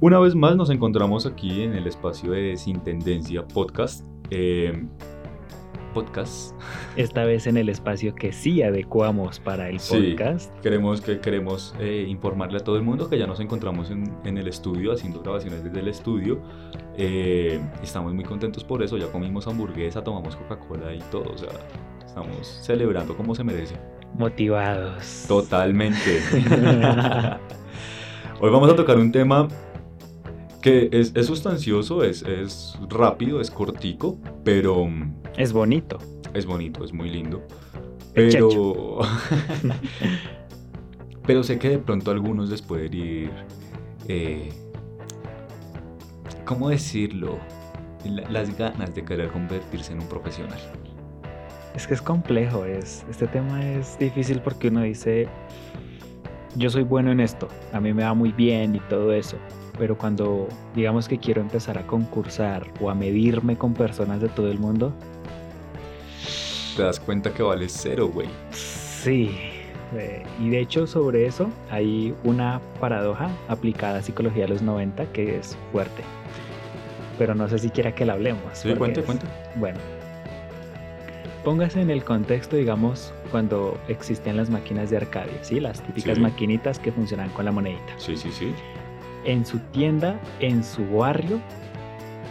Una vez más nos encontramos aquí en el espacio de Sin Tendencia Podcast. Eh, podcast. Esta vez en el espacio que sí adecuamos para el Sí, podcast. queremos, que, queremos eh, informarle a todo el mundo que ya nos encontramos en, en el estudio, haciendo grabaciones desde el estudio. Eh, estamos muy contentos por eso, ya comimos hamburguesa, tomamos Coca-Cola y todo, o sea, estamos celebrando como se merece. Motivados. Totalmente. Hoy vamos a tocar un tema que es, es sustancioso, es, es rápido, es cortico, pero mm, Es bonito. es bonito, es muy lindo. Pero. pero sé que de pronto a algunos les puede ir. eh, ¿Cómo decirlo? La- las ganas de querer convertirse en un profesional. Es que es complejo, es, este tema es difícil porque uno dice, yo soy bueno en esto, a mí me va muy bien y todo eso, pero cuando digamos que quiero empezar a concursar o a medirme con personas de todo el mundo, Te das cuenta que vale cero, güey. sí. eh, y de hecho sobre eso hay una paradoja aplicada a psicología de los 90 que es fuerte. Pero no sé si quiera que la hablemos. Sí, cuente, es- cuente. Bueno, póngase en el contexto, digamos, cuando existían las máquinas de arcade, ¿sí? Las típicas Sí. maquinitas que funcionan con la monedita. Sí, sí, sí. En su tienda, en su barrio,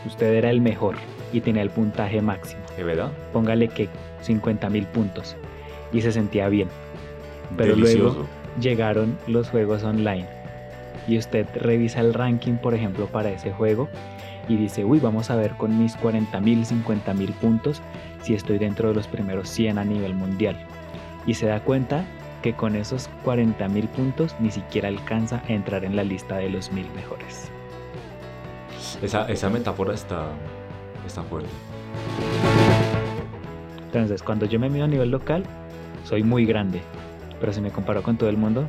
usted era el mejor y tenía el puntaje máximo. ¿De verdad? Póngale que 50 mil puntos y se sentía bien. Pero Delicioso. luego llegaron los juegos online y usted revisa el ranking, por ejemplo, para ese juego y dice, uy, vamos a ver con mis 40 mil, 50 mil puntos si estoy dentro de los primeros 100 a nivel mundial. Y se da cuenta que con esos 40 mil puntos ni siquiera alcanza a entrar en la lista de los mil mejores. Esa, esa metáfora está, está fuerte. Entonces, cuando yo me mido a nivel local, soy muy grande. Pero si me comparo con todo el mundo,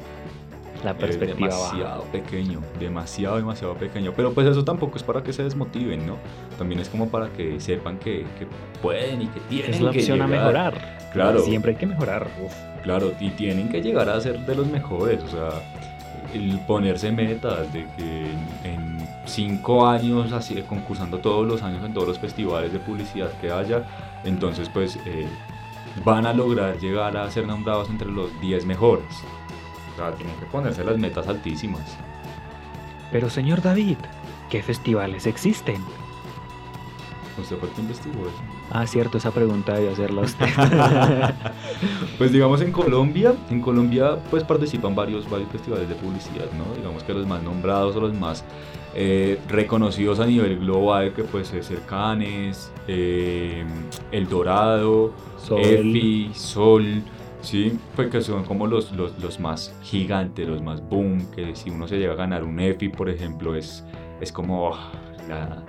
la Es perspectiva baja. demasiado pequeño, demasiado, demasiado pequeño. Pero pues eso tampoco es para que se desmotiven, ¿no? También es como para que sepan que, que pueden y que tienen Es la opción a mejorar. Claro. Siempre hay que mejorar. Uf. Claro, y tienen que llegar a ser de los mejores, o sea, el ponerse metas de que en, cinco años, así concursando todos los años en todos los festivales de publicidad que haya, entonces pues eh, van a lograr llegar a ser nombrados entre los 10 mejores. O sea, tienen que ponerse las metas altísimas. Pero señor David, ¿qué festivales existen? ¿Usted fue que investigó eso? Ah, cierto, esa pregunta debe hacerla usted. Pues digamos en Colombia, en Colombia pues participan varios, varios festivales de publicidad, ¿no? Digamos que los más nombrados o los más eh, reconocidos a nivel global, que pues es el eh, El Dorado, Sol. EFI, Sol, ¿sí? Pues que son como los, los, los más gigantes, los más boom, que si uno se llega a ganar un EFI, por ejemplo, es, es como ah, la-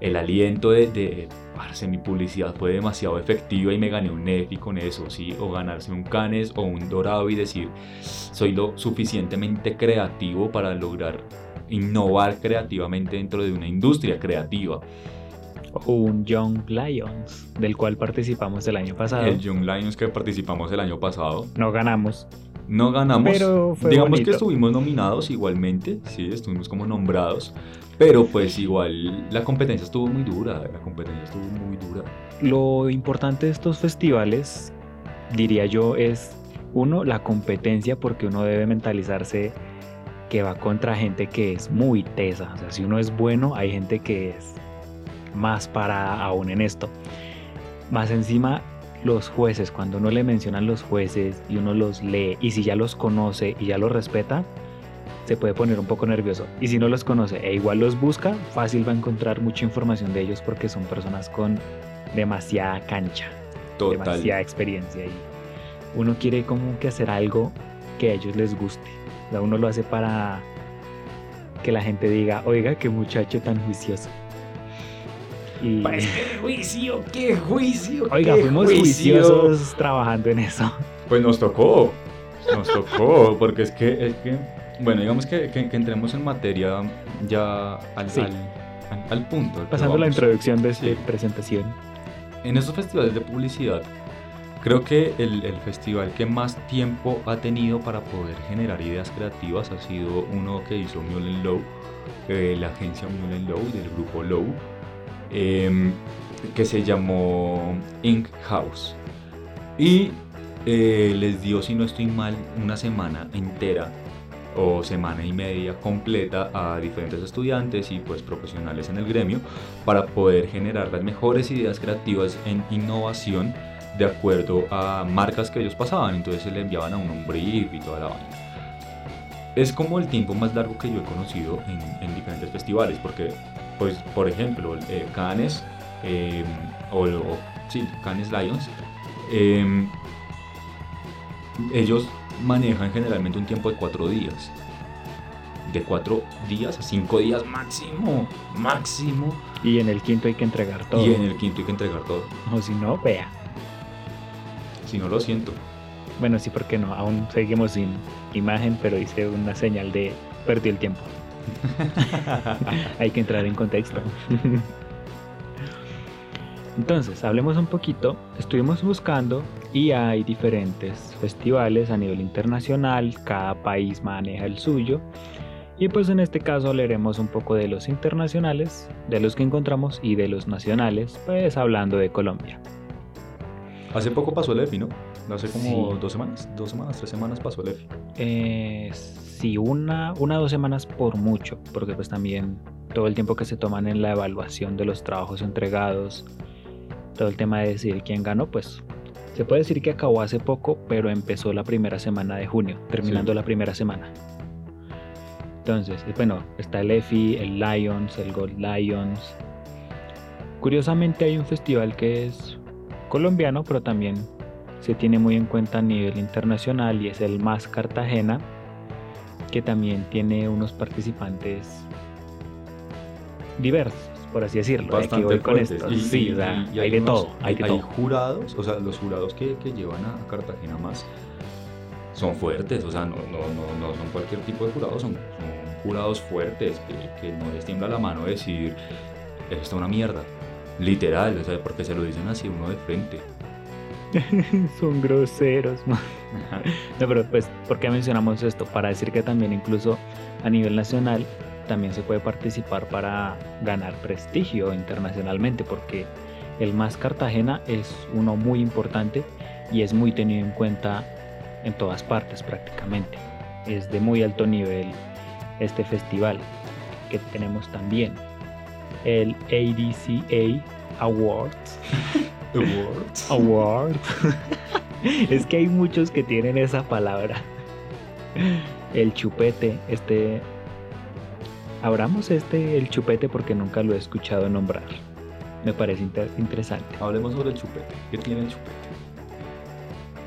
el aliento de, de parce, mi publicidad fue demasiado efectiva y me gané un EFI con eso, ¿sí? O ganarse un Cannes o un Dorado y decir, soy lo suficientemente creativo para lograr innovar creativamente dentro de una industria creativa. O un Young Lions, del cual participamos el año pasado. El Young Lions que participamos el año pasado, No ganamos. No ganamos, Pero fue digamos bonito. que estuvimos nominados igualmente, sí, estuvimos como nombrados, pero pues igual la competencia estuvo muy dura, la competencia estuvo muy dura. Lo importante de estos festivales, diría yo, es uno, la competencia, porque uno debe mentalizarse que va contra gente que es muy tesa. O sea, si uno es bueno, hay gente que es más para aún en esto. Más encima, los jueces, cuando uno le mencionan los jueces y uno los lee, y si ya los conoce y ya los respeta, se puede poner un poco nervioso. Y si no los conoce e igual los busca, fácil va a encontrar mucha información de ellos porque son personas con demasiada cancha, Total. demasiada experiencia. Y uno quiere como que hacer algo que a ellos les guste. O sea, uno lo hace para que la gente diga, oiga, qué muchacho tan juicioso. Y, Pues qué juicio, qué juicio. oiga, qué fuimos juicio. juiciosos trabajando en eso. Pues nos tocó, nos tocó, porque es que, es que bueno, digamos que, que- que entremos en materia ya al, Sí. al, al- al punto. al Pasando la introducción de Sí. presentación. En estos festivales de publicidad, Creo que el, el, festival que más tiempo ha tenido para poder generar ideas creativas ha sido uno que hizo Mullen Low, eh, la agencia Mullen Low del grupo Low, em, que se llamó Ink House. Y eh, les dio, si no estoy mal, una semana entera o semana y media completa a diferentes estudiantes y pues profesionales en el gremio para poder generar las mejores ideas creativas en innovación de acuerdo a marcas que ellos pasaban, entonces se le enviaban a uno un brief y toda la vaina. Es como el tiempo más largo que yo he conocido en, diferentes festivales, porque, pues, por ejemplo, eh, Cannes eh, o, sí, Cannes Lions, eh, ellos manejan generalmente un tiempo de cuatro días. De cuatro días a cinco días máximo, máximo. Y en el quinto hay que entregar todo. Y en el quinto hay que entregar todo. O si no, vea. Si no, lo siento. Bueno, sí, porque no, aún seguimos sin imagen, pero hice una señal de perdí el tiempo. hay que entrar en contexto. Entonces, hablemos un poquito. Estuvimos buscando y hay diferentes festivales a nivel internacional, cada país maneja el suyo. Y pues en este caso hablaremos un poco de los internacionales, de los que encontramos y de los nacionales, pues hablando de Colombia. Hace poco pasó el EFI, ¿no? Hace como dos semanas, dos semanas, tres semanas pasó el EFI. Eh, sí, una, una, dos semanas por mucho, porque pues también todo el tiempo que se toman en la evaluación de los trabajos entregados, todo el tema de decidir quién ganó, pues se puede decir que acabó hace poco, pero empezó la primera semana de junio, terminando la primera semana. Entonces, bueno, está el EFI, el Lions, el Gold Lions. Curiosamente hay un festival que es colombiano, pero también se tiene muy en cuenta a nivel internacional y es el Más Cartagena, que también tiene unos participantes diversos por así decirlo. Bastante con esto. sí, hay, de todo. Hay, jurados, o sea, los jurados que, que, llevan a Cartagena más son fuertes, o sea, no, no, no, no son cualquier tipo de jurados, son, jurados fuertes que, que, no les tiembla la mano decir, esto es una mierda, literal, o sea, porque se lo dicen así uno de frente. son groseros, man. no, pero pues, ¿por qué mencionamos esto? Para decir que también incluso a nivel nacional también se puede participar para ganar prestigio internacionalmente, porque el Más Cartagena es uno muy importante y es muy tenido en cuenta en todas partes prácticamente. Es de muy alto nivel este festival que tenemos también. El ADCA Awards. Awards. Awards. es que hay muchos que tienen esa palabra. El chupete, este Abramos este, el chupete, porque nunca lo he escuchado nombrar. Me parece interesante. Hablemos sobre el chupete. ¿Qué tiene el chupete?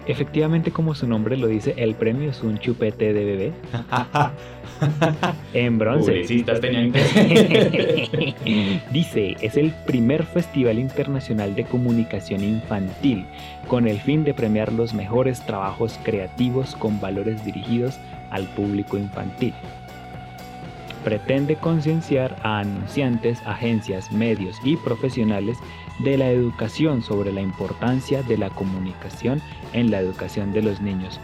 Efectivamente, como su nombre lo dice, el premio es un chupete de bebé. en bronce. dice, es el primer festival internacional de comunicación infantil con el fin de premiar los mejores trabajos creativos con valores dirigidos al público infantil pretende concienciar a anunciantes, agencias, medios y profesionales de la educación sobre la importancia de la comunicación en la educación de los niños.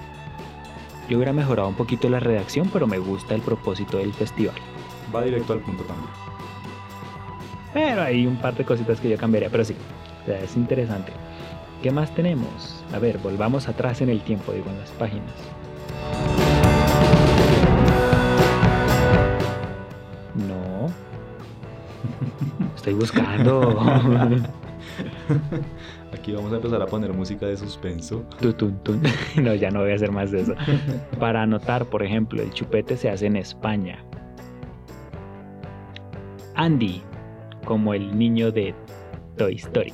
Yo hubiera mejorado un poquito la redacción, pero me gusta el propósito del festival. Va directo al punto también. Pero hay un par de cositas que yo cambiaría, pero sí, es interesante. ¿Qué más tenemos? A ver, volvamos atrás en el tiempo, digo, en las páginas. Estoy buscando. Aquí vamos a empezar a poner música de suspenso. No, ya no voy a hacer más de eso. Para anotar, por ejemplo, el chupete se hace en España. Andy, como el niño de Toy Story.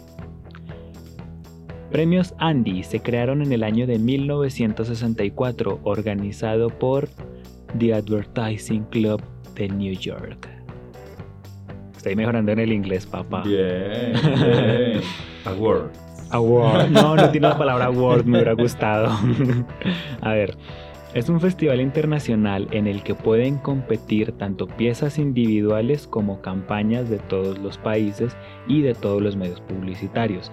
Premios Andy se crearon en el año de 1964, organizado por The Advertising Club de New York. Estoy mejorando en el inglés, papá. Bien, bien. Award. Award. No, no tiene la palabra award, me hubiera gustado. A ver, es un festival internacional en el que pueden competir tanto piezas individuales como campañas de todos los países y de todos los medios publicitarios.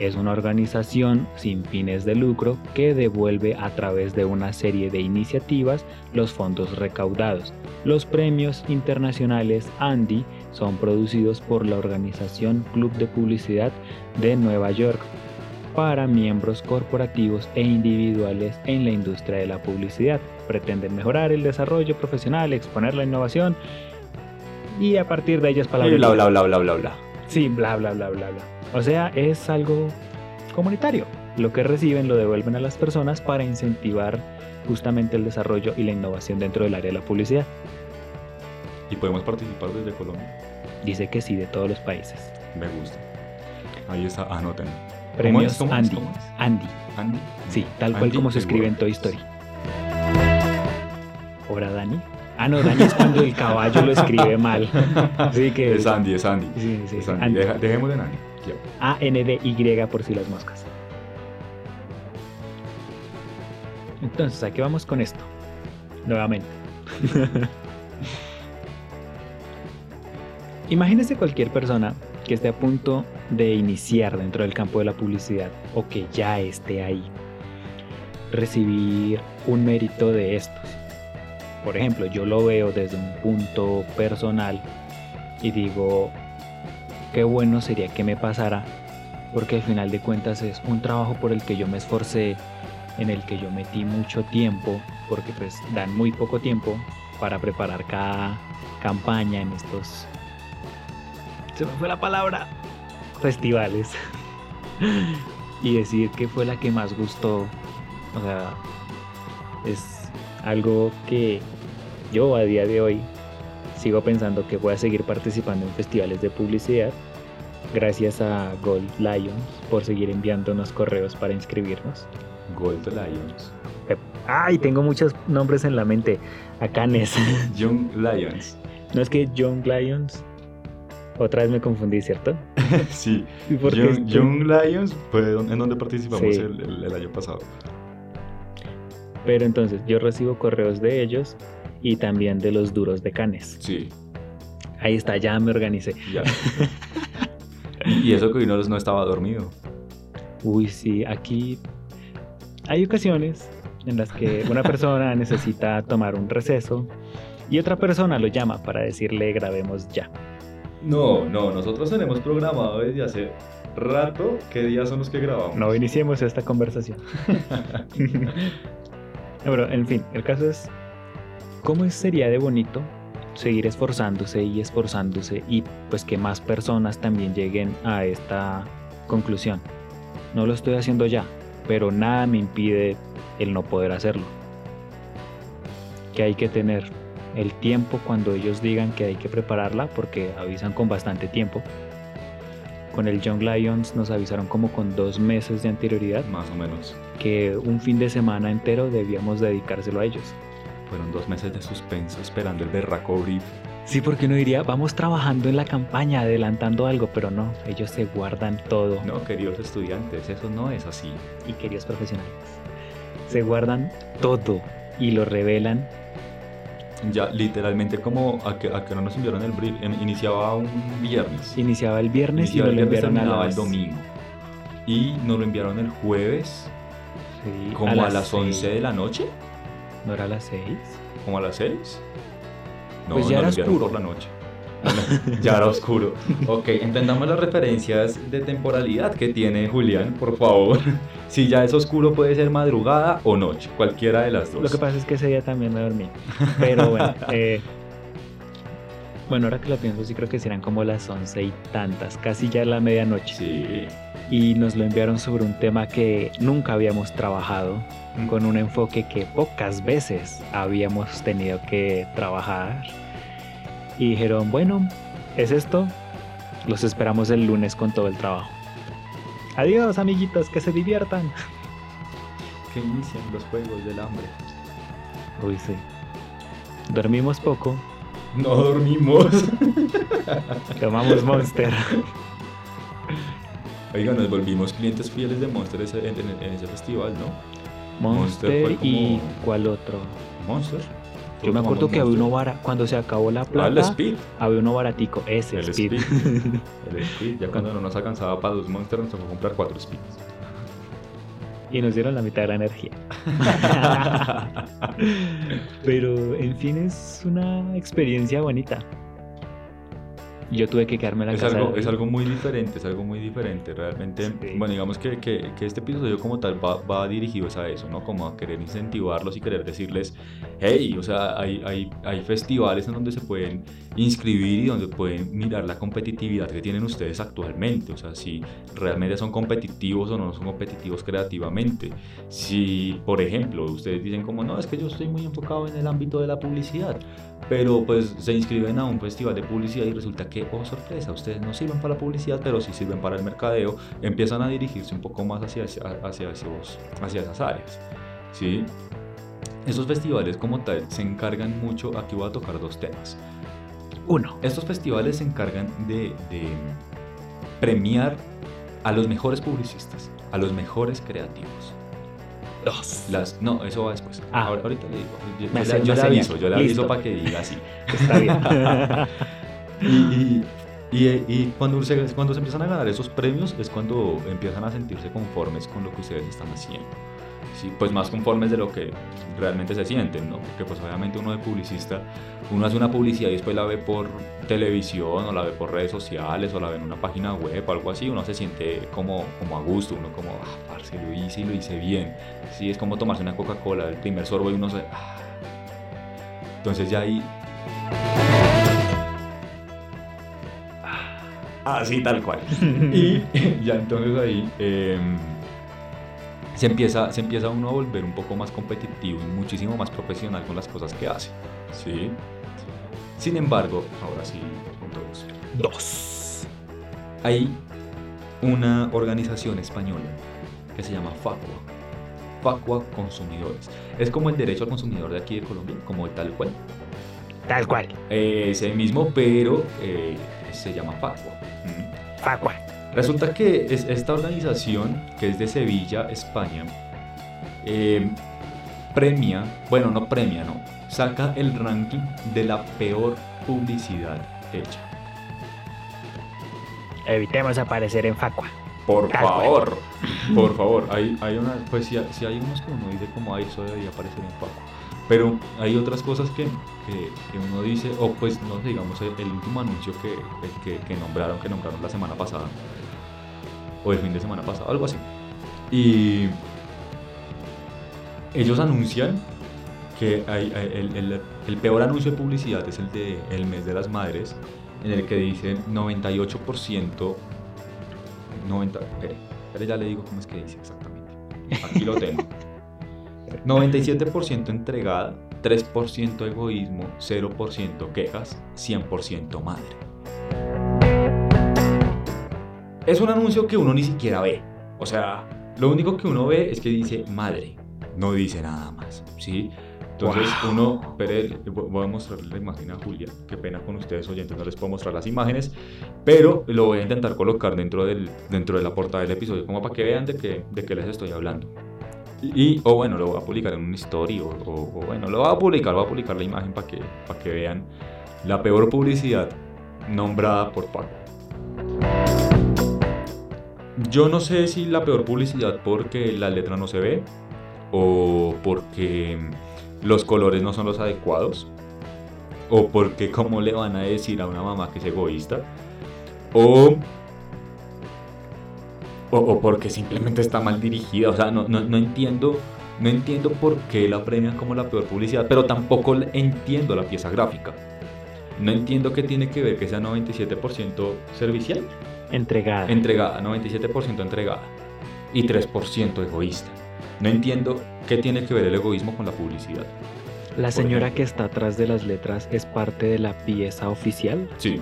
Es una organización sin fines de lucro que devuelve a través de una serie de iniciativas los fondos recaudados. Los premios internacionales Andy son producidos por la organización Club de Publicidad de Nueva York para miembros corporativos e individuales en la industria de la publicidad. Pretenden mejorar el desarrollo profesional, exponer la innovación y a partir de ellas palabras. bla, bla, bla, bla, bla, bla. Sí, bla, bla, bla, bla, bla. O sea, es algo comunitario. Lo que reciben lo devuelven a las personas para incentivar justamente el desarrollo y la innovación dentro del área de la publicidad. ¿Y podemos participar desde Colombia? Dice que sí, de todos los países. Me gusta. Ahí está, anoten. Premios ¿Cómo es? Andy. ¿Cómo es? Andy. Andy. Sí, tal cual Andy como se escribe en. Toy Story. ¿Obra Dani? Ah, no, Dani es cuando el caballo lo escribe mal. Que Es Andy, es Andy. Sí, sí, Es Andy. Andy. Deja- dejemos de Andy. Ya. A-N-D-Y por si las moscas. Entonces, ¿a qué vamos con esto? Nuevamente. Imagínese cualquier persona que esté a punto de iniciar dentro del campo de la publicidad o que ya esté ahí. Recibir un mérito de estos. Por ejemplo, yo lo veo desde un punto personal y digo, qué bueno sería que me pasara porque al final de cuentas es un trabajo por el que yo me esforcé, en el que yo metí mucho tiempo, porque pues dan muy poco tiempo para preparar cada campaña en estos... Se me fue la palabra. Festivales. y decir que fue la que más gustó. O sea, es algo que yo a día de hoy sigo pensando que voy a seguir participando en festivales de publicidad Gracias a Gold Lions por seguir enviándonos correos para inscribirnos. Gold Lions. Ay, tengo muchos nombres en la mente. Acanes. Young Lions. No es que Young Lions. Otra vez me confundí, ¿cierto? sí. ¿Y por qué Young, Young Lions fue en donde participamos Sí. el, el- el año pasado. Pero entonces yo recibo correos de ellos y también de los duros de Canes. Sí, Ahí está, ya me organicé. ya. y eso que hoy no, no estaba dormido. Uy, sí, aquí hay ocasiones en las que una persona necesita tomar un receso y otra persona lo llama para decirle grabemos ya. No, no, nosotros tenemos programado desde hace rato qué días son los que grabamos. No iniciemos esta conversación. Pero, en fin, el caso es, ¿cómo sería de bonito seguir esforzándose y esforzándose y pues que más personas también lleguen a esta conclusión? No lo estoy haciendo ya, pero nada me impide el no poder hacerlo. Que hay que tener el tiempo cuando ellos digan que hay que prepararla, porque avisan con bastante tiempo. Con el Young Lions nos avisaron como con dos meses de anterioridad Más o menos. que un fin de semana entero debíamos dedicárselo a ellos. Fueron dos meses de suspenso esperando el berraco brief. Sí, porque uno diría, vamos trabajando en la campaña, adelantando algo, pero no, ellos se guardan todo. No, queridos estudiantes, eso no es así. Y queridos profesionales, se guardan todo y lo revelan. Ya, literalmente como a que, a que no nos enviaron el brief, iniciaba un viernes. Iniciaba el viernes Iniciaba y nos lo enviaron a las... el domingo. Y nos lo enviaron el jueves, Sí, como a, las 11 seis. de la noche, ¿No era a las 6? como a las 6. No, Pues ya era oscuro. por la noche. ya era oscuro. Ok, entendamos las referencias de temporalidad que tiene Julián, por favor. Si ya es oscuro, puede ser madrugada o noche, cualquiera de las dos. Lo que pasa es que ese día también me dormí. Pero bueno, eh, bueno, ahora que lo pienso, sí creo que serán como las 11 y tantas, casi ya la medianoche. Sí. Y nos lo enviaron sobre un tema que nunca habíamos trabajado, con un enfoque que pocas veces habíamos tenido que trabajar. Y dijeron, bueno, es esto, los esperamos el lunes con todo el trabajo. Adiós amiguitos, que se diviertan. Que inician los juegos del hambre. Uy, sí. Dormimos poco, No dormimos. tomamos Monster. Oiga, nos volvimos clientes fieles de Monster ese- en, ese festival, ¿no? Monster y como- ¿cuál otro? Monster. Yo me acuerdo que había uno cuando se acabó la Ah, plata, el Speed. había uno baratico, ese El Speed. Speed. El Speed. Ya cuando no nos alcanzaba para dos Monsters, nos tocó comprar cuatro Speeds. y nos dieron la mitad de la energía. Pero en fin es una experiencia bonita. Yo tuve que quedarme en la Es casa. algo, de- es algo muy diferente, es algo muy diferente. Realmente, Sí. bueno, digamos que, que- que este episodio como tal va, va dirigido a eso, ¿no? Como a querer incentivarlos y querer decirles, hey, o sea, hay, hay, hay festivales en donde se pueden inscribir y donde pueden mirar la competitividad que tienen ustedes actualmente. O sea, si realmente son competitivos o no son competitivos creativamente. Si, por ejemplo, ustedes dicen como, no, es que yo estoy muy enfocado en el ámbito de la publicidad pero pues se inscriben a un festival de publicidad y resulta que, oh sorpresa, ustedes no sirven para la publicidad, pero sí sirven para el mercadeo, empiezan a dirigirse un poco más hacia, hacia, esos, hacia esas áreas. ¿sí? Esos festivales como tal se encargan mucho, aquí voy a tocar dos temas. Uno. Estos festivales se encargan de, de premiar a los mejores publicistas, a los mejores creativos. Dos. Las, no, eso va después. Ah. Ahora- ahorita le digo. Yo, yo aviso, yo le aviso para que diga así. Está bien. Y, y- y- cuando, se, cuando se empiezan a ganar esos premios es cuando empiezan a sentirse conformes con lo que ustedes están haciendo. Sí, pues más conformes de lo que realmente se sienten, ¿no? Porque pues obviamente uno de publicista, uno hace una publicidad y después la ve por televisión o la ve por redes sociales o la ve en una página web o algo así, uno se siente como, como a gusto, uno como, ah, parce, lo hice y lo hice bien. Sí, es como tomarse una Coca-Cola, el primer sorbo y uno se... ah. Entonces ya ahí Así tal cual. Y ya entonces ahí em, se, empieza, se empieza uno a volver un poco más competitivo y muchísimo más profesional con las cosas que hace. ¿sí? Sin embargo, ahora sí, punto dos. Dos. Hay una organización española que se llama Facua. Facua Consumidores. Es como el derecho al consumidor de aquí de Colombia, como tal cual. Tal cual. Ese mismo, pero eh, se llama Facua. Facua. Resulta que es esta organización, que es de Sevilla, España, eh, premia, bueno, no premia, no, saca el ranking de la peor publicidad hecha. Evitemos aparecer en Facua. Por Tal cual. favor, por favor, hay, hay una, pues si, si hay unos que uno dice como, ay, eso debería aparecer en Paco. Pero hay otras cosas que, que, que uno dice, o pues no sé, digamos, el, el último anuncio que, que, que nombraron, que nombraron la semana pasada, o el fin de semana pasado, algo así. Y ellos anuncian que hay, hay- el, el- el peor anuncio de publicidad es el de el mes de las madres, en el que dicen 98%, 90, espere, espere, ya le digo cómo es que dice exactamente. Aquí lo tengo. 97% entregada, 3% egoísmo, 0% quejas, 100% madre. Es un anuncio que uno ni siquiera ve. O sea, lo único que uno ve es que dice madre, no dice nada más, ¿sí? Entonces Wow. uno, voy a mostrarle la imagen a Julia, qué pena con ustedes oyentes, no les puedo mostrar las imágenes, pero lo voy a intentar colocar dentro, del, dentro de la portada del episodio, como para que vean de qué, de qué les estoy hablando. Y, o bueno, lo voy a publicar en una story, o bueno, lo voy a publicar, voy a publicar la imagen para que, para que vean la peor publicidad nombrada por Paco. Yo no sé si la peor publicidad porque la letra no se ve o porque los colores no son los adecuados o porque cómo le van a decir a una mamá que es egoísta o o, o porque simplemente está mal dirigida. O sea, no, no, no entiendo. No entiendo por qué la premian como la peor publicidad, pero tampoco entiendo la pieza gráfica. No entiendo qué tiene que ver que sea 97% servicial, Entregada. entregada, 97% entregada y 3% egoísta. No entiendo qué tiene que ver el egoísmo con la publicidad. La señora que está atrás de las letras es parte de la pieza oficial. Sí,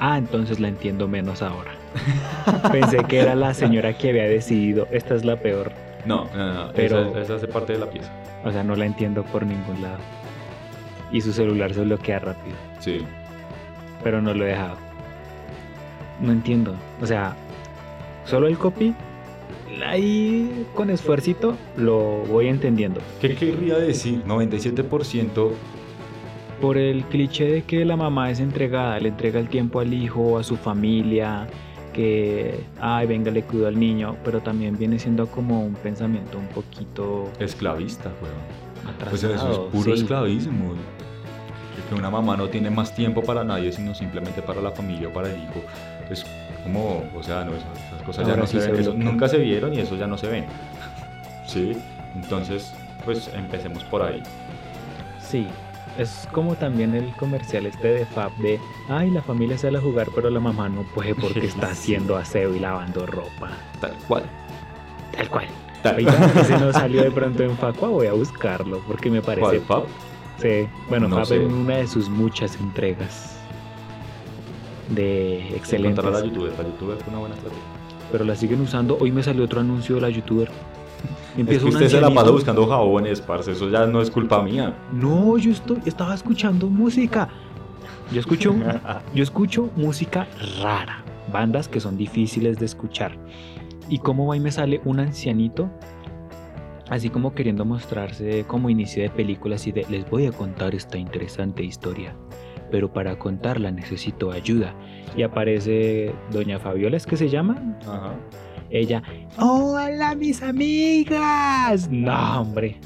Ah, entonces la entiendo menos ahora. Pensé que era la señora que había decidido, esta es la peor. no, no, no, Pero- esa, esa hace parte de la pieza. O sea, no la entiendo por ningún lado. Y su celular se bloquea rápido, Sí, pero no lo he dejado. No entiendo. O sea, solo el copy, ahí con esfuercito lo voy entendiendo. ¿Qué querría decir? 97% por el cliché de que la mamá es entregada, le entrega el tiempo al hijo, a su familia, que, ay, venga, le cuido al niño, pero también viene siendo como un pensamiento un poquito... Esclavista, weón. Pues eso es puro esclavismo. Que una mamá no tiene más tiempo para nadie, sino simplemente para la familia o para el hijo. Es como, o sea, no, esas cosas ya no se ven, nunca se vieron y eso ya no se ven. sí, entonces, pues empecemos por ahí. Sí, es como también el comercial este de Fab de, ay, la familia sale a jugar, pero la mamá no puede porque está haciendo aseo y lavando ropa. Tal cual. Tal cual. Tal. ese no salió de pronto en Facua, voy a buscarlo porque me parece... ¿Cuál, Fab? Sí, bueno, Fab en una de sus muchas entregas de excelente. la youtuber, la youtuber fue una buena estrategia. Pero la siguen usando, hoy me salió otro anuncio de la youtuber es que usted se la pasa buscando jabones, parce, eso ya no es culpa mía. No, yo estoy, estaba escuchando música. Yo escucho, yo escucho música rara, bandas que son difíciles de escuchar. Y cómo va y me sale un ancianito, así como queriendo mostrarse como inicio de películas y de les voy a contar esta interesante historia. Pero para contarla necesito ayuda. Y aparece Doña Fabiola, ¿es que se llama? Ajá ella, hola mis amigas. No, hombre.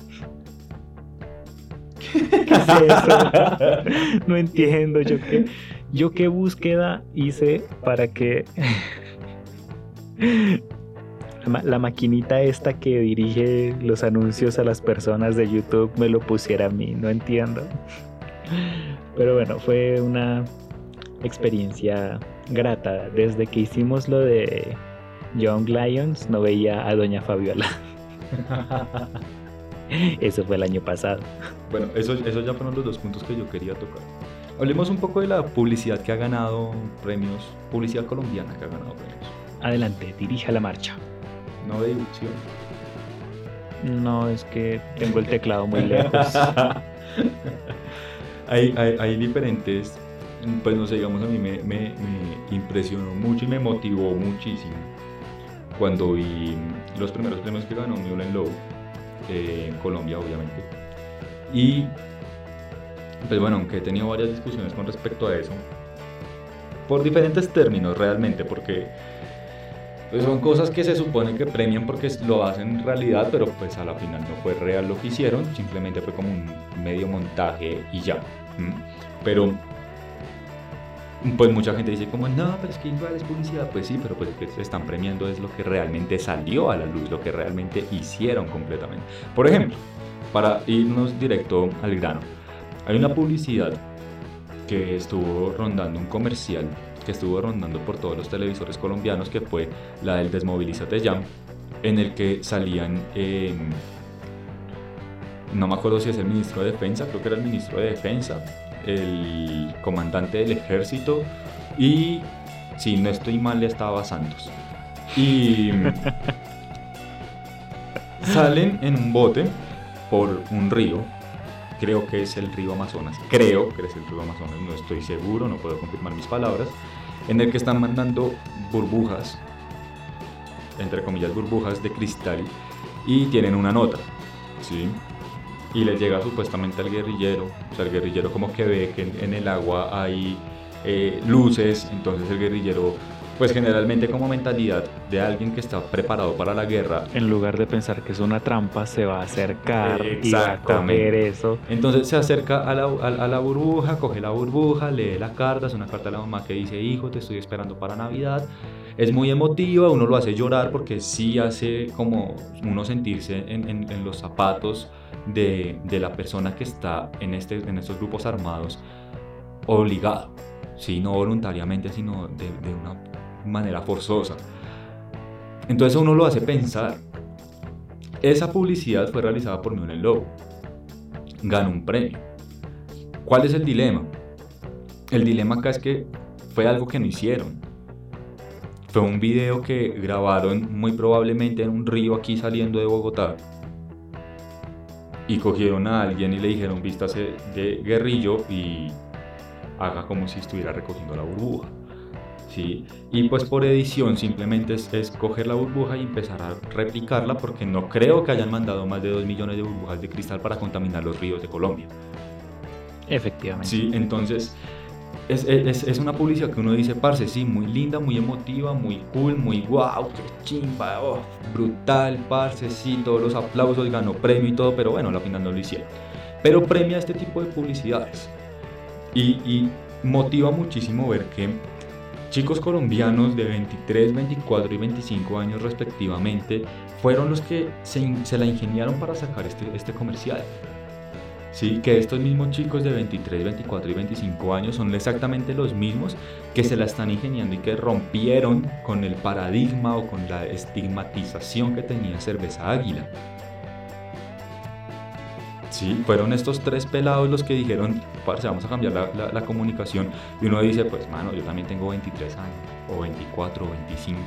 ¿Qué es eso? No entiendo yo qué, yo qué búsqueda hice para que la maquinita esta que dirige los anuncios a las personas de YouTube me lo pusiera a mí, no entiendo. Pero bueno, fue una experiencia grata desde que hicimos lo de Young Lions no veía a Doña Fabiola. eso fue el año pasado. Bueno, eso, eso ya fueron los dos puntos que yo quería tocar. Hablemos un poco de la publicidad que ha ganado premios, publicidad colombiana que ha ganado premios. Adelante, dirija la marcha. No de difusión. No, es que tengo el teclado muy lejos. hay, hay, hay diferentes, pues no sé, digamos, a mí me, me, me impresionó mucho y me motivó muchísimo cuando vi los primeros premios que ganó Mullen Low, eh, en Colombia obviamente. Y pues bueno, aunque he tenido varias discusiones con respecto a eso, por diferentes términos realmente, porque pues son cosas que se supone que premian porque lo hacen en realidad, pero pues a la final no fue real lo que hicieron, simplemente fue como un medio montaje y ya. Pero pues mucha gente dice como, no, pero es que igual es publicidad. Pues sí, pero pues lo que se están premiando es lo que realmente salió a la luz, lo que realmente hicieron completamente. Por ejemplo, para irnos directo al grano, hay una publicidad que estuvo rondando un comercial que estuvo rondando por todos los televisores colombianos, que fue la del Desmovilízate Ya, en el que salían, no me acuerdo si es el ministro de Defensa, creo que era el ministro de Defensa, el comandante del ejército y, si no estoy mal, estaba Santos. Y salen en un bote por un río, creo que es el río Amazonas, creo que es el río Amazonas, no estoy seguro, no puedo confirmar mis palabras, en el que están mandando burbujas, entre comillas burbujas de cristal, y tienen una nota, ¿sí? Y le llega supuestamente al guerrillero. O sea, el guerrillero como que ve que en, el agua hay eh, luces, entonces el guerrillero, pues generalmente como mentalidad de alguien que está preparado para la guerra. En lugar de pensar que es una trampa, se va a acercar y va a coger eso. Entonces se acerca a la, a, la, burbuja, coge la burbuja, lee la carta, es una carta de la mamá que dice, hijo, te estoy esperando para Navidad. Es muy emotiva, uno lo hace llorar porque sí hace como uno sentirse en, en, en los zapatos de, la persona que está en, este, en estos grupos armados obligado, ¿sí? no voluntariamente, sino de, una manera forzosa. Entonces uno lo hace pensar. Esa publicidad fue realizada por Miguel Lobo. Ganó un premio. ¿Cuál es el dilema? El dilema acá es que fue algo que no hicieron. Fue un video que grabaron muy probablemente en un río aquí saliendo de Bogotá y cogieron a alguien y le dijeron vístase de guerrillo y haga como si estuviera recogiendo la burbuja. ¿sí? Y pues por edición simplemente es, coger la burbuja y empezar a replicarla porque no creo que hayan mandado más de 2 millones de burbujas de cristal para contaminar los ríos de Colombia. Efectivamente. Sí, entonces es, es, es, una publicidad que uno dice, parce, sí, muy linda, muy emotiva, muy cool, muy wow, qué chimba, oh, brutal, parce, sí, todos los aplausos, ganó premio y todo, pero bueno, al final no lo hicieron. Pero premia este tipo de publicidades y, y motiva muchísimo ver que chicos colombianos de 23, 24 y 25 años respectivamente fueron los que se, se la ingeniaron para sacar este, este comercial. ¿Sí? que estos mismos chicos de 23, 24 y 25 años son exactamente los mismos que se la están ingeniando y que rompieron con el paradigma o con la estigmatización que tenía cerveza águila. Sí, fueron estos tres pelados los que dijeron, parce, vamos a cambiar la, la, comunicación. Y uno dice, pues, mano, yo también tengo 23 años, o 24, o 25,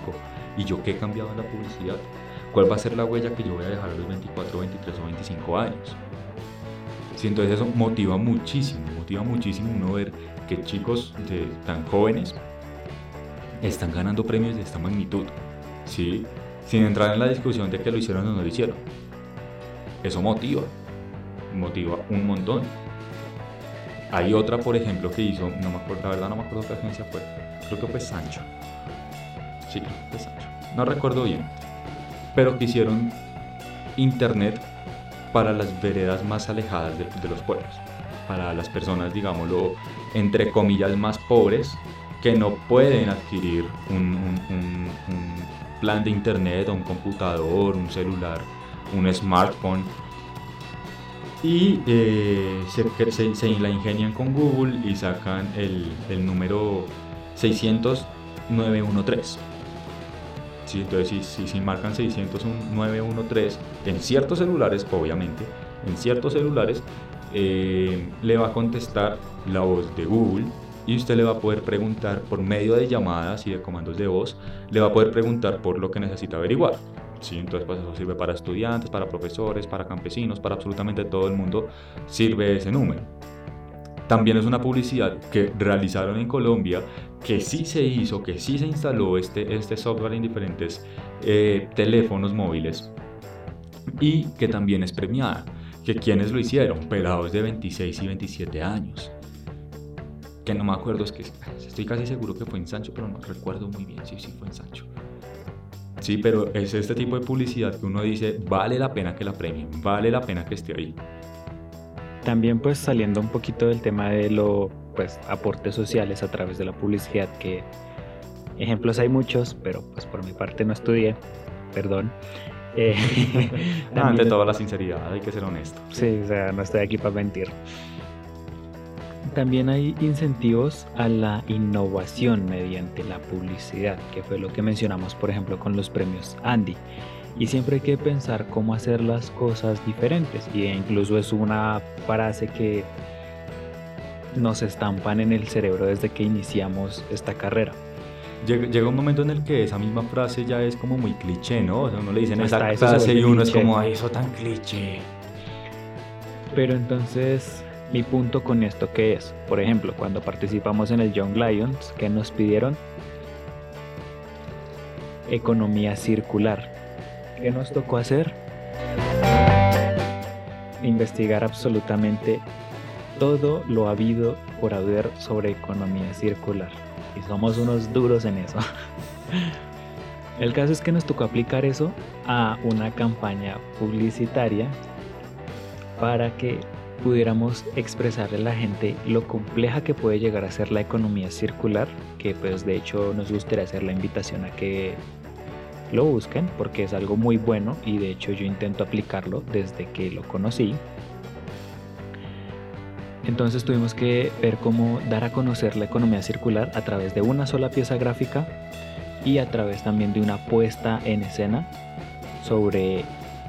y yo qué he cambiado en la publicidad. ¿Cuál va a ser la huella que yo voy a dejar a los 24, 23 o 25 años? Entonces eso motiva muchísimo, motiva muchísimo uno ver que chicos tan jóvenes están ganando premios de esta magnitud, ¿sí? sin entrar en la discusión de que lo hicieron o no lo hicieron. Eso motiva, motiva un montón. Hay otra, por ejemplo, que hizo, no me acuerdo, la verdad no me acuerdo qué agencia fue, creo que fue Sancho. Sí, creo fue Sancho. No recuerdo bien. Pero que hicieron internet para las veredas más alejadas de, los pueblos, para las personas, digámoslo, entre comillas, más pobres, que no pueden adquirir un, plan de internet, un computador, un celular, un smartphone. Y eh, se, la ingenian con Google y sacan el, número 60913 entonces, si, si, marcan 60913 en ciertos celulares, obviamente, en ciertos celulares, eh, le va a contestar la voz de Google y usted le va a poder preguntar por medio de llamadas y de comandos de voz, le va a poder preguntar por lo que necesita averiguar. Sí, entonces pues eso sirve para estudiantes, para profesores, para campesinos, para absolutamente todo el mundo sirve ese número. También es una publicidad que realizaron en Colombia, que sí se hizo, que sí se instaló este, este software en diferentes eh, teléfonos móviles y que también es premiada. Que quienes lo hicieron, pelados de 26 y 27 años. Que no me acuerdo, es que estoy casi seguro que fue en Sancho, pero no recuerdo muy bien si sí, fue en Sancho. Sí, pero es este tipo de publicidad que uno dice, vale la pena que la premien, vale la pena que esté ahí. También pues saliendo un poquito del tema de los pues aportes sociales a través de la publicidad que ejemplos hay muchos, pero pues por mi parte no estudié, perdón. Eh, ante toda la sinceridad, hay que ser honesto. Sí, o sea, no estoy aquí para mentir. También hay incentivos a la innovación mediante la publicidad, que fue lo que mencionamos, por ejemplo, con los premios Andy y siempre hay que pensar cómo hacer las cosas diferentes y incluso es una frase que nos estampan en el cerebro desde que iniciamos esta carrera. Llega, un momento en el que esa misma frase ya es como muy cliché, ¿no? O sea, uno le dicen esa frase y uno es como, ay, eso tan cliché. Pero entonces, mi punto con esto, ¿qué es? Por ejemplo, cuando participamos en el Young Lions, ¿qué nos pidieron? Economía circular ¿Qué nos tocó hacer? Investigar absolutamente todo lo habido por haber sobre economía circular. Y somos unos duros en eso. El caso es que nos tocó aplicar eso a una campaña publicitaria para que pudiéramos expresarle a la gente lo compleja que puede llegar a ser la economía circular, que pues de hecho nos gustaría hacer la invitación a que lo busquen porque es algo muy bueno y de hecho yo intento aplicarlo desde que lo conocí. Entonces tuvimos que ver cómo dar a conocer la economía circular a través de una sola pieza gráfica y a través también de una puesta en escena sobre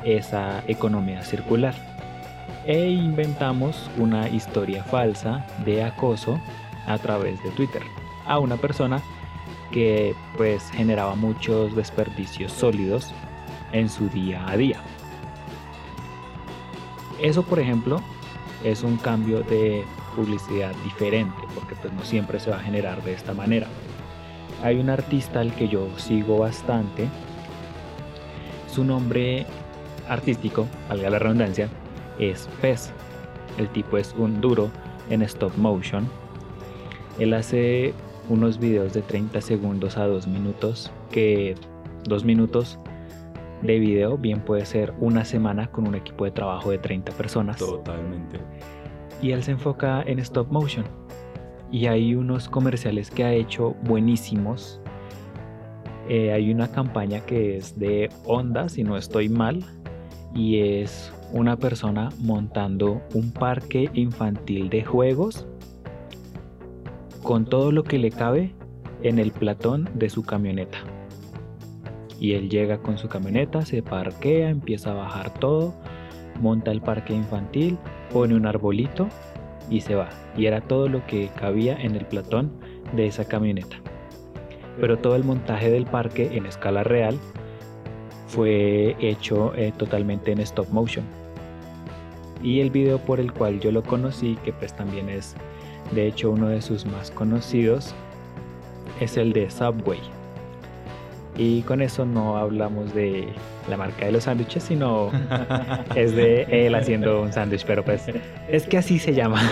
esa economía circular. E inventamos una historia falsa de acoso a través de Twitter a una persona que pues generaba muchos desperdicios sólidos en su día a día. Eso por ejemplo es un cambio de publicidad diferente porque pues no siempre se va a generar de esta manera. Hay un artista al que yo sigo bastante. Su nombre artístico, valga la redundancia, es Fez. El tipo es un duro en stop motion. Él hace unos videos de 30 segundos a 2 minutos, que 2 minutos de video bien puede ser una semana con un equipo de trabajo de 30 personas. Totalmente. Y él se enfoca en stop motion. Y hay unos comerciales que ha hecho buenísimos. Eh, hay una campaña que es de Honda, si no estoy mal, y es una persona montando un parque infantil de juegos con todo lo que le cabe en el platón de su camioneta. Y él llega con su camioneta, se parquea, empieza a bajar todo, monta el parque infantil, pone un arbolito y se va. Y era todo lo que cabía en el platón de esa camioneta. Pero todo el montaje del parque en escala real fue hecho eh, totalmente en stop motion. Y el video por el cual yo lo conocí, que pues también es de hecho, uno de sus más conocidos es el de Subway. Y con eso no hablamos de la marca de los sándwiches, sino es de él haciendo un sándwich, pero pues es que así se llama.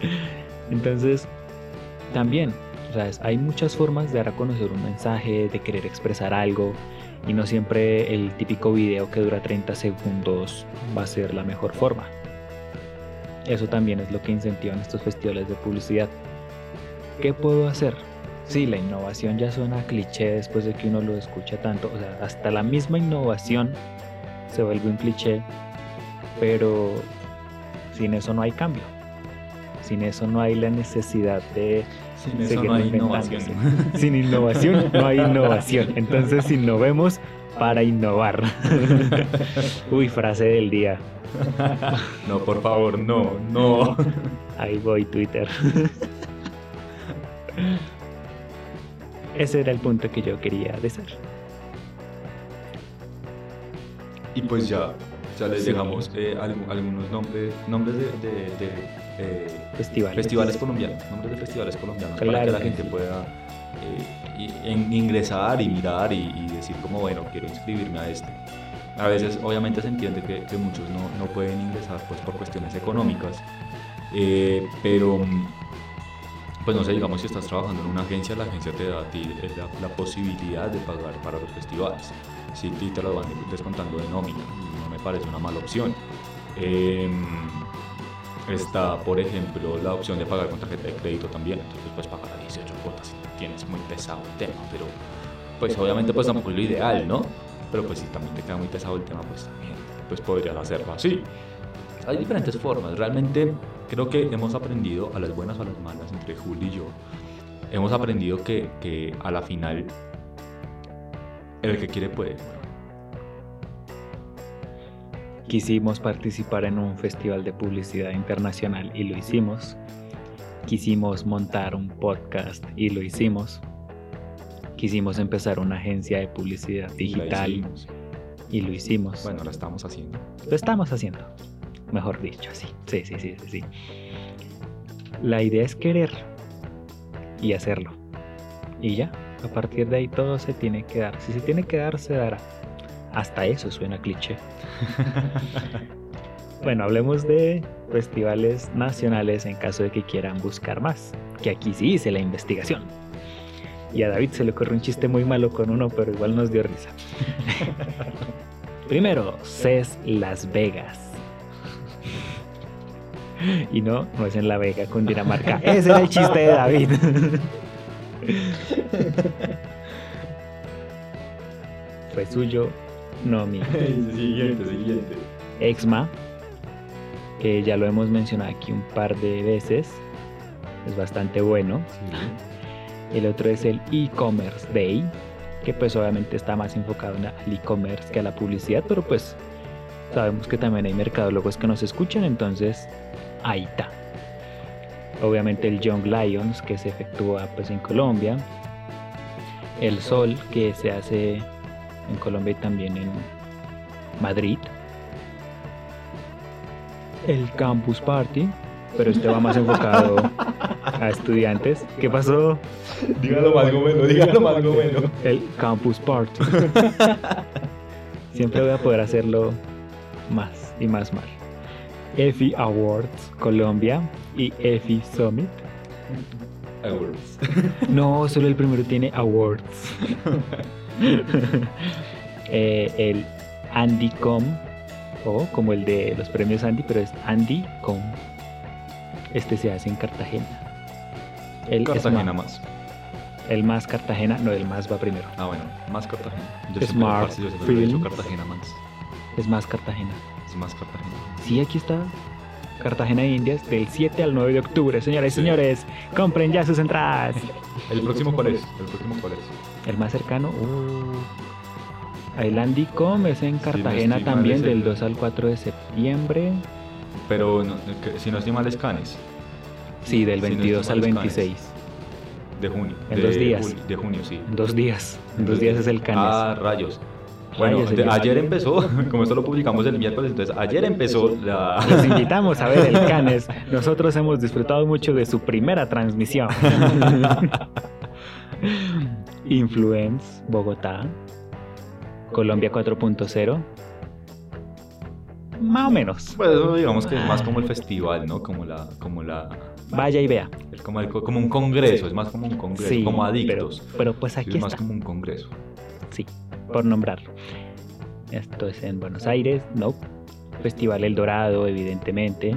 Entonces, también, ¿sabes? hay muchas formas de dar a conocer un mensaje, de querer expresar algo, y no siempre el típico video que dura 30 segundos va a ser la mejor forma. Eso también es lo que incentivan estos festivales de publicidad. ¿Qué puedo hacer? Sí, la innovación ya suena cliché después de que uno lo escucha tanto. O sea, hasta la misma innovación se vuelve un cliché, pero sin eso no hay cambio. Sin eso no hay la necesidad de sin eso no hay innovación. Sin innovación no hay innovación. Entonces innovemos para innovar. Uy, frase del día. No, por favor, no, no. Ahí voy, Twitter. Ese era el punto que yo quería decir. Y pues ya, ya les dejamos eh, algunos nombres, nombres de, eh, festivales. festivales colombianos, nombres de festivales colombianos para que la gente pueda eh, ingresar y mirar y, y decir como bueno quiero inscribirme a este a veces obviamente se entiende que, que muchos no, no, pueden ingresar pues, por cuestiones económicas, eh, pero pues no sé, digamos si estás trabajando en una agencia, la agencia te da a ti la, posibilidad de pagar para los festivales. Si ti te lo van descontando de nómina, no me parece una mala opción. Em, está, por ejemplo, la opción de pagar con tarjeta de crédito también, entonces puedes pagar a 18 cuotas si tienes muy pesado el tema, pero pues obviamente pues tampoco es lo ideal, ¿no? pero pues si también te queda muy pesado el tema, pues también pues podrías hacerlo así. Hay diferentes formas, realmente creo que hemos aprendido a las buenas o a las malas entre Juli y yo. Hemos aprendido que, que a la final el que quiere puede. Quisimos participar en un festival de publicidad internacional y lo hicimos. Quisimos montar un podcast y lo hicimos quisimos empezar una agencia de publicidad digital y lo hicimos. Bueno, lo estamos haciendo. Lo estamos haciendo, mejor dicho, sí. Sí, sí, sí, sí. La idea es querer y hacerlo. Y ya, a partir de ahí todo se tiene que dar. Si se tiene que dar, se dará. Hasta eso suena cliché. bueno, hablemos de festivales nacionales en caso de que quieran buscar más. Que aquí sí hice la investigación. Y a David se le ocurrió un chiste muy malo con uno, pero igual nos dio risa. Primero, CES Las Vegas. Y no, no es en La Vega, con Dinamarca. Ese era el chiste de David. Fue suyo, no mío. Siguiente, siguiente. Exma, que ya lo hemos mencionado aquí un par de veces. Es bastante bueno. El otro es el e-commerce day, que pues obviamente está más enfocado en el e-commerce que a la publicidad, pero pues sabemos que también hay mercadólogos que nos escuchan, entonces está. Obviamente el Young Lions que se efectúa pues en Colombia, el Sol que se hace en Colombia y también en Madrid, el Campus Party, pero este va más enfocado a estudiantes. ¿Qué pasó? Dígalo más bueno, dígalo más bueno. El Campus Party. Siempre voy a poder hacerlo más y más mal. EFI Awards Colombia y EFI Summit. Awards. No, solo el primero tiene awards. Eh, el AndyCom, o como el de los premios Andy, pero es AndyCom. Este se hace en Cartagena. El Cartagena más. El más Cartagena, no, el más va primero. Ah, bueno, más Cartagena. Yo Smart siempre, yo siempre he. Cartagena más. Es más Cartagena. Más Cartagena. Sí, aquí está. Cartagena de Indias del 7 al 9 de octubre. Señoras y Sí. señores, compren ya sus entradas. ¿El próximo cuál es? ¿El próximo cuál es? El más cercano, uh, el Andycom es en Cartagena también del 2 al 4 de septiembre. Pero no, si no estoy mal es Canes, Sí, del Si no estoy 22 al mal, es Cannes. 26. de junio. En de dos días. de junio, sí. En dos días. En dos días es el Cannes. Ah, rayos. Bueno, ayer empezó, como esto lo publicamos el miércoles, entonces ayer empezó la... Los invitamos a ver el Cannes. Nosotros hemos disfrutado mucho de su primera transmisión. Influence, Bogotá, Colombia 4.0. Más o menos. Pues eso digamos que es más como el festival, ¿no? Como la... Como la Vaya y vea. es como, el- como un congreso, Sí. es más como un congreso, Sí, como adictos. pero pues aquí es más está. como un congreso. Sí, por nombrarlo. Esto es en Buenos Aires, no. Festival El Dorado, evidentemente.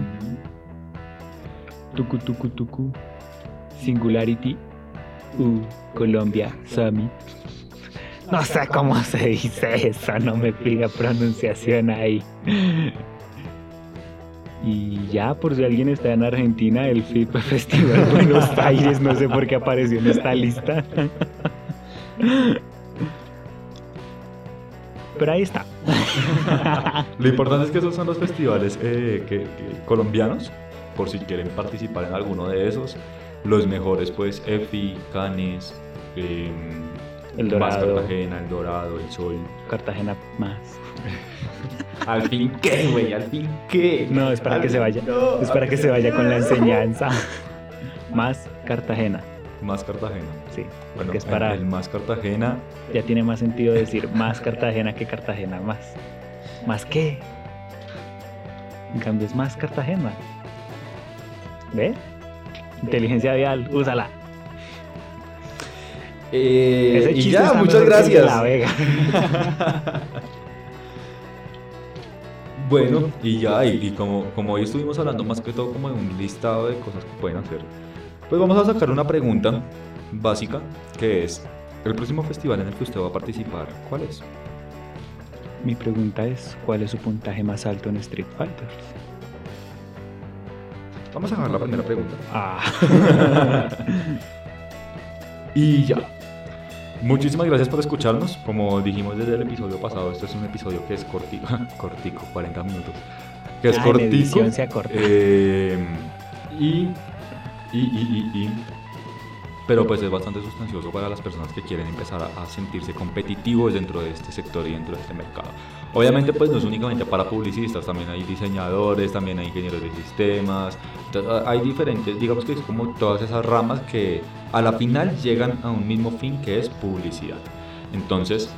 Tucu, tucu, tucu. Singularity. U, Colombia Summit. No sé cómo se dice eso, no me pida pronunciación ahí. Y ya, por si alguien está en Argentina, el FIP Festival Buenos Aires, no sé por qué apareció en esta lista. Pero ahí está. Lo importante es que esos son los festivales eh, que- que- colombianos, por si quieren participar en alguno de esos. Los mejores, pues, EFI, Canes, eh, El Más Dorado. Cartagena, El Dorado, El Sol. Cartagena más. Al fin, ¿qué, güey? Al fin, ¿qué? No, es para Al que se vaya. no, Es para que se vaya con la enseñanza. Más Cartagena. Más Cartagena. Sí, Bueno, porque es para. el Más Cartagena. Ya tiene más sentido decir más Cartagena que Cartagena más. ¿Más qué? En cambio es más Cartagena. ¿Ve? Inteligencia vial, úsala. Eh, y ya, muchas que gracias. La Vega. Bueno, y ya, y, y como, como hoy estuvimos hablando más que todo como de un listado de cosas que pueden hacer, pues vamos a sacar una pregunta básica que es, el próximo festival en el que usted va a participar, ¿cuál es? Mi pregunta es: ¿cuál es su puntaje más alto en Street Fighter? Vamos a dejar la primera pregunta. Ah. Y ya. Muchísimas gracias por escucharnos. Como dijimos desde el episodio pasado, este es un episodio que es cortico, cortico, 40 minutos. Que es Ah, cortico. edición se acorta. eh, y, y, y, y, y- pero pues es bastante sustancioso para las personas que quieren empezar a, a sentirse competitivos dentro de este sector y dentro de este mercado. Obviamente pues no es únicamente para publicistas, también hay diseñadores, también hay ingenieros de sistemas, entonces, hay diferentes, digamos que es como todas esas ramas que a la final llegan a un mismo fin que es publicidad. Entonces,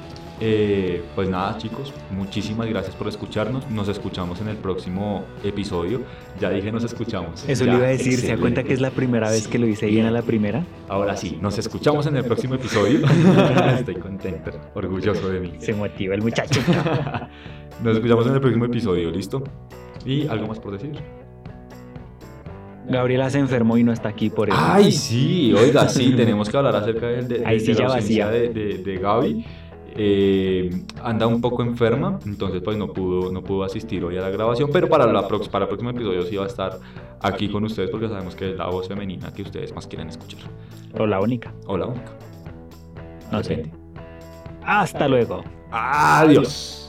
eh, pues nada chicos, muchísimas gracias por escucharnos, nos escuchamos en el próximo episodio, ya dije nos escuchamos. Eso Ya, le iba a decir, ¿se da excelente. cuenta que es la primera vez que lo hice bien a la primera? Ahora sí, nos escuchamos en el próximo episodio. Estoy contento, orgulloso de mí. Se motiva el muchacho. Nos escuchamos en el próximo episodio, ¿listo? ¿Y algo más por decir? Gabriela se enfermó y no está aquí por eso. Ay, sí, oiga, sí, tenemos que hablar acerca de, de, Ahí de sí la ya ausencia vacía. de, de, de Gaby. Eh, anda un poco enferma, entonces pues no pudo, no pudo asistir hoy a la grabación, pero para, la para el próximo episodio sí va a estar aquí con ustedes porque sabemos que es la voz femenina que ustedes más quieren escuchar. O la única. O la única. No sé. Hasta luego. Adiós.